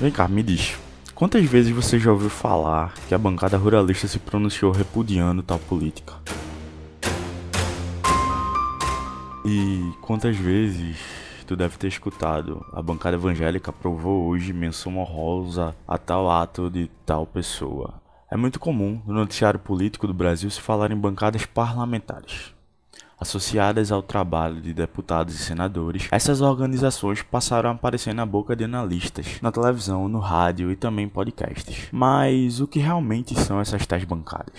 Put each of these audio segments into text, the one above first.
Vem cá, me diz. Quantas vezes você já ouviu falar que a bancada ruralista se pronunciou repudiando tal política? E quantas vezes tu deve ter escutado a bancada evangélica aprovou hoje menção honrosa a tal ato de tal pessoa? É muito comum no noticiário político do Brasil se falar em bancadas parlamentares. Associadas ao trabalho de deputados e senadores, essas organizações passaram a aparecer na boca de analistas, na televisão, no rádio e também em podcasts. Mas o que realmente são essas tais bancadas?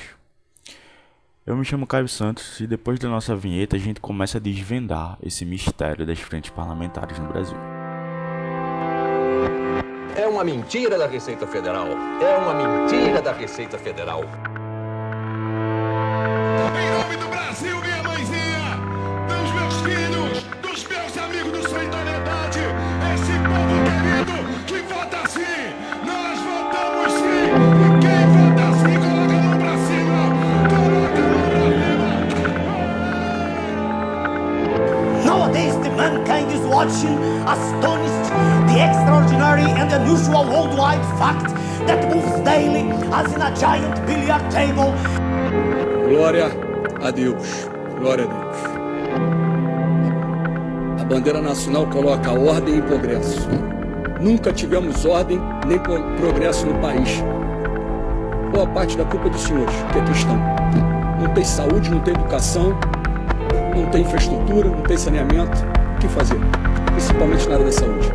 Eu me chamo Caio Santos e depois da nossa vinheta a gente começa a desvendar esse mistério das frentes parlamentares no Brasil. É uma mentira da Receita Federal. É uma mentira da Receita Federal. Mankind is watching, astonished, the extraordinary and unusual worldwide fact that moves daily as in a giant billiard table. Glória a Deus, glória a Deus. A bandeira nacional coloca ordem e progresso. Nunca tivemos ordem nem progresso no país. Boa parte da culpa dos senhores que aqui estão. Não tem saúde, não tem educação, não tem infraestrutura, não tem saneamento que fazer, principalmente na área da saúde.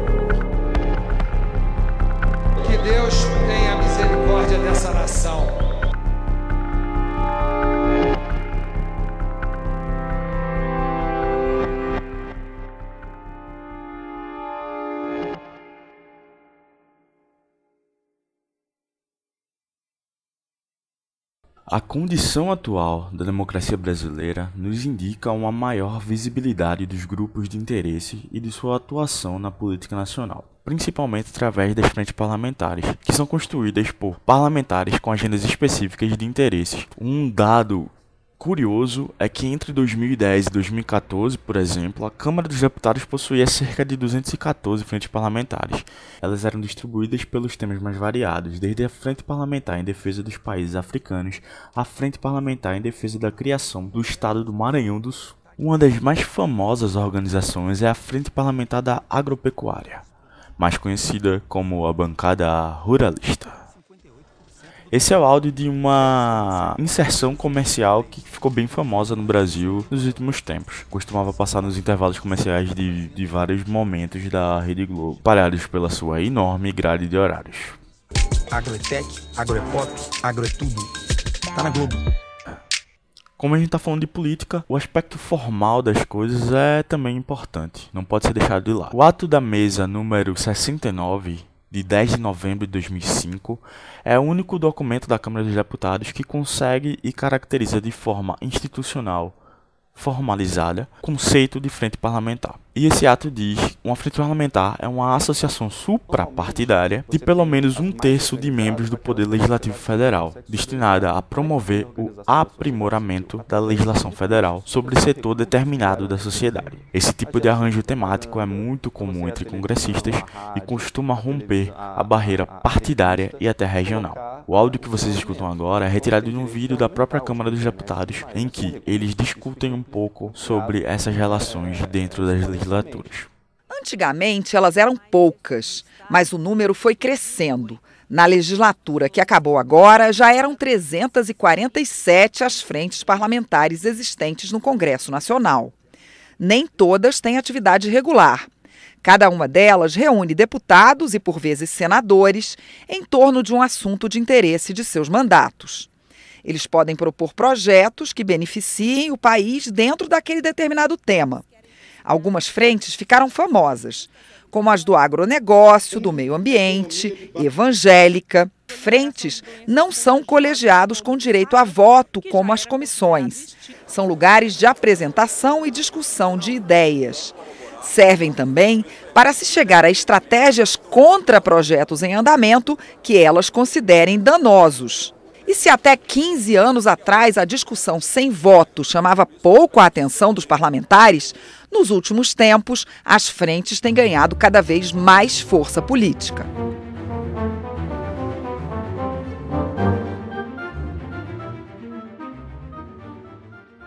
Que Deus tenha misericórdia dessa nação. A condição atual da democracia brasileira nos indica uma maior visibilidade dos grupos de interesse e de sua atuação na política nacional, principalmente através das frentes parlamentares, que são constituídas por parlamentares com agendas específicas de interesses. Um dado curioso é que entre 2010 e 2014, por exemplo, a Câmara dos Deputados possuía cerca de 214 frentes parlamentares. Elas eram distribuídas pelos temas mais variados, desde a Frente Parlamentar em Defesa dos Países Africanos à Frente Parlamentar em Defesa da Criação do Estado do Maranhão do Sul. Uma das mais famosas organizações é a Frente Parlamentar da Agropecuária, mais conhecida como a Bancada Ruralista. Esse é o áudio de uma inserção comercial que ficou bem famosa no Brasil nos últimos tempos. Costumava passar nos intervalos comerciais de, de vários momentos da Rede Globo, parados pela sua enorme grade de horários. Agroetec, agroepop, agroetudo. Tá na Globo. Como a gente está falando de política, o aspecto formal das coisas é também importante, não pode ser deixado de lado. O ato da mesa número 69 de 10 de novembro de 2005, é o único documento da Câmara dos Deputados que consegue e caracteriza de forma institucional formalizada conceito de frente parlamentar. E esse ato diz: uma frente parlamentar é uma associação suprapartidária de pelo menos um terço de membros do Poder Legislativo Federal, destinada a promover o aprimoramento da legislação federal sobre setor determinado da sociedade. Esse tipo de arranjo temático é muito comum entre congressistas e costuma romper a barreira partidária e até regional. O áudio que vocês escutam agora é retirado de um vídeo da própria Câmara dos Deputados, em que eles discutem um pouco sobre essas relações dentro das legislações legislaturas. Antigamente elas eram poucas, mas o número foi crescendo. Na legislatura que acabou agora, já eram 347 as frentes parlamentares existentes no Congresso Nacional. Nem todas têm atividade regular. Cada uma delas reúne deputados e, por vezes, senadores em torno de um assunto de interesse de seus mandatos. Eles podem propor projetos que beneficiem o país dentro daquele determinado tema. Algumas frentes ficaram famosas, como as do agronegócio, do meio ambiente, evangélica. Frentes não são colegiados com direito a voto, como as comissões. São lugares de apresentação e discussão de ideias. Servem também para se chegar a estratégias contra projetos em andamento que elas considerem danosos. E se até 15 anos atrás a discussão sem voto chamava pouco a atenção dos parlamentares, nos últimos tempos as frentes têm ganhado cada vez mais força política.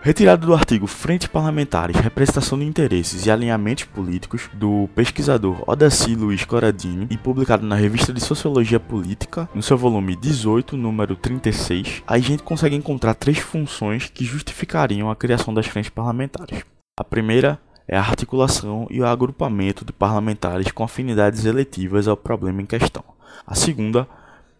Retirado do artigo Frente Parlamentares, Representação de Interesses e Alinhamentos Políticos, do pesquisador Odaci Luiz Coradini e publicado na Revista de Sociologia Política, no seu volume 18, número 36, a gente consegue encontrar três funções que justificariam a criação das frentes parlamentares. A primeira é a articulação e o agrupamento de parlamentares com afinidades eletivas ao problema em questão. A segunda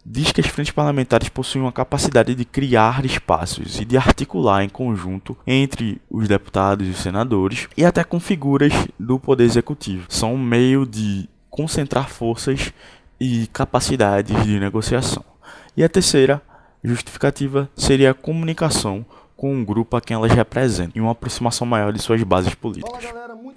diz que as frentes parlamentares possuem uma capacidade de criar espaços e de articular em conjunto entre os deputados e os senadores e até com figuras do poder executivo. São um meio de concentrar forças e capacidades de negociação. E a terceira justificativa seria a comunicação com um grupo a quem elas representam e uma aproximação maior de suas bases políticas.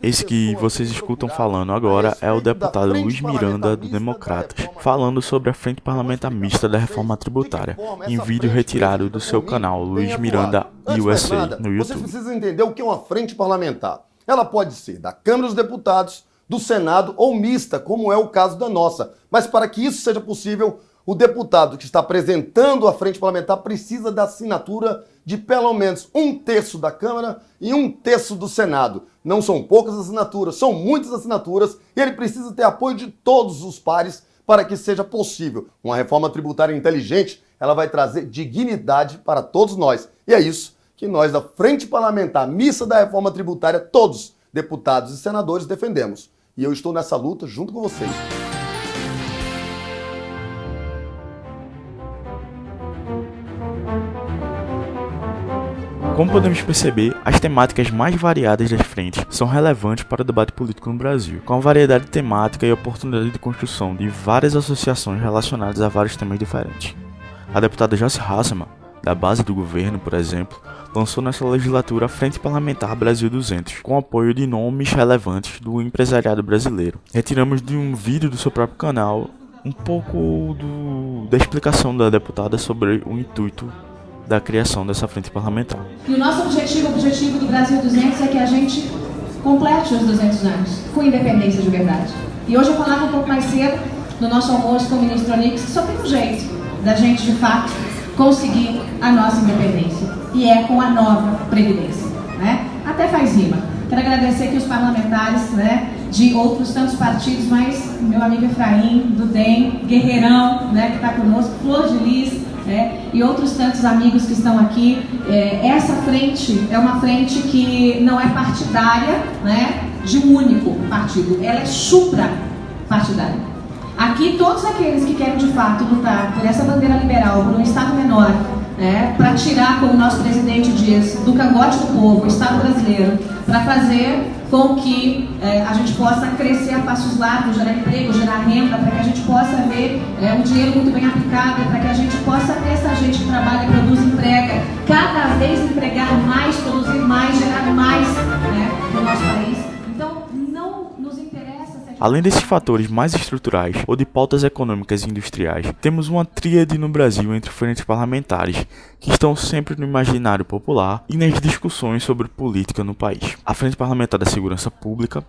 Esse que vocês escutam falando agora é o deputado Luiz Miranda do Democratas, falando sobre a Frente Parlamentar Mista da Reforma Tributária, em vídeo retirado do seu canal Luiz Miranda USA no YouTube. Vocês precisam entender o que é uma frente parlamentar. Ela pode ser da Câmara dos Deputados, do Senado ou mista, como é o caso da nossa. Mas para que isso seja possível, o deputado que está apresentando a frente parlamentar precisa da assinatura de pelo menos um terço da Câmara e um terço do Senado. Não são poucas assinaturas, são muitas assinaturas e ele precisa ter apoio de todos os pares para que seja possível. Uma reforma tributária inteligente, ela vai trazer dignidade para todos nós. E é isso que nós da Frente Parlamentar Missa da Reforma Tributária, todos, deputados e senadores, defendemos. E eu estou nessa luta junto com vocês. Como podemos perceber, as temáticas mais variadas das frentes são relevantes para o debate político no Brasil, com a variedade temática e oportunidade de construção de várias associações relacionadas a vários temas diferentes. A deputada Joyce Hasselmann, da base do governo, por exemplo, lançou nessa legislatura a Frente Parlamentar Brasil 200, com apoio de nomes relevantes do empresariado brasileiro. Retiramos de um vídeo do seu próprio canal um pouco do, da explicação da deputada sobre o intuito da criação dessa frente parlamentar. E o nosso objetivo, o objetivo do Brasil 200 é que a gente complete os 200 anos com independência de verdade. E hoje eu falava um pouco mais cedo no nosso almoço com o ministro Onix que só tem um jeito da gente de fato conseguir a nossa independência e é com a nova previdência, né? Até faz rima. Quero agradecer aqui os parlamentares, né, de outros tantos partidos, mas meu amigo Efraim, do DEM, Guerreirão, né, que está conosco, Flor de Lis, né, e outros tantos amigos que estão aqui. É, essa frente é uma frente que não é partidária né, de um único partido, ela é supra-partidária. Aqui, todos aqueles que querem de fato lutar por essa bandeira liberal, por um Estado menor, né, para tirar, como o nosso presidente diz, do cangote do povo, o Estado brasileiro, para fazer com que é, a gente possa crescer a passos largos, gerar emprego, gerar renda, para que a gente possa ver é, um dinheiro muito bem aplicado, para que a gente possa ter essa gente que trabalha, produz, emprega, cada vez empregar mais, produzir mais, gerar mais né, no nosso país. Então, não nos interessa. Além desses fatores mais estruturais ou de pautas econômicas e industriais, temos uma tríade no Brasil entre frentes parlamentares que estão sempre no imaginário popular e nas discussões sobre política no país. A Frente Parlamentar da Segurança Pública,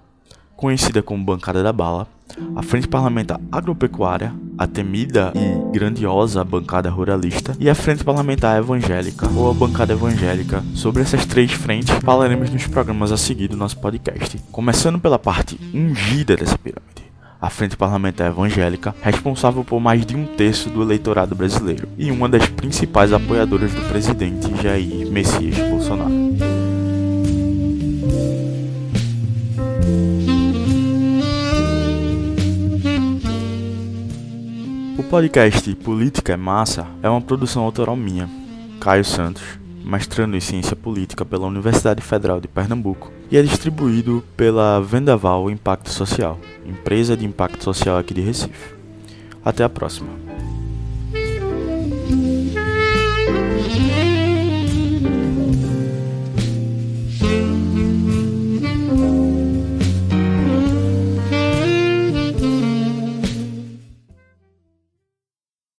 conhecida como Bancada da Bala, a Frente Parlamentar Agropecuária, a temida e grandiosa Bancada Ruralista e a Frente Parlamentar Evangélica, ou a Bancada Evangélica. Sobre essas três frentes falaremos nos programas a seguir do nosso podcast. Começando pela parte ungida dessa pirâmide. A Frente Parlamentar Evangélica, responsável por mais de um terço do eleitorado brasileiro e uma das principais apoiadoras do presidente Jair Messias Bolsonaro. Podcast Política é Massa é uma produção autoral minha, Caio Santos, mestrando em Ciência Política pela Universidade Federal de Pernambuco, e é distribuído pela Vendaval Impacto Social, empresa de impacto social aqui de Recife. Até a próxima.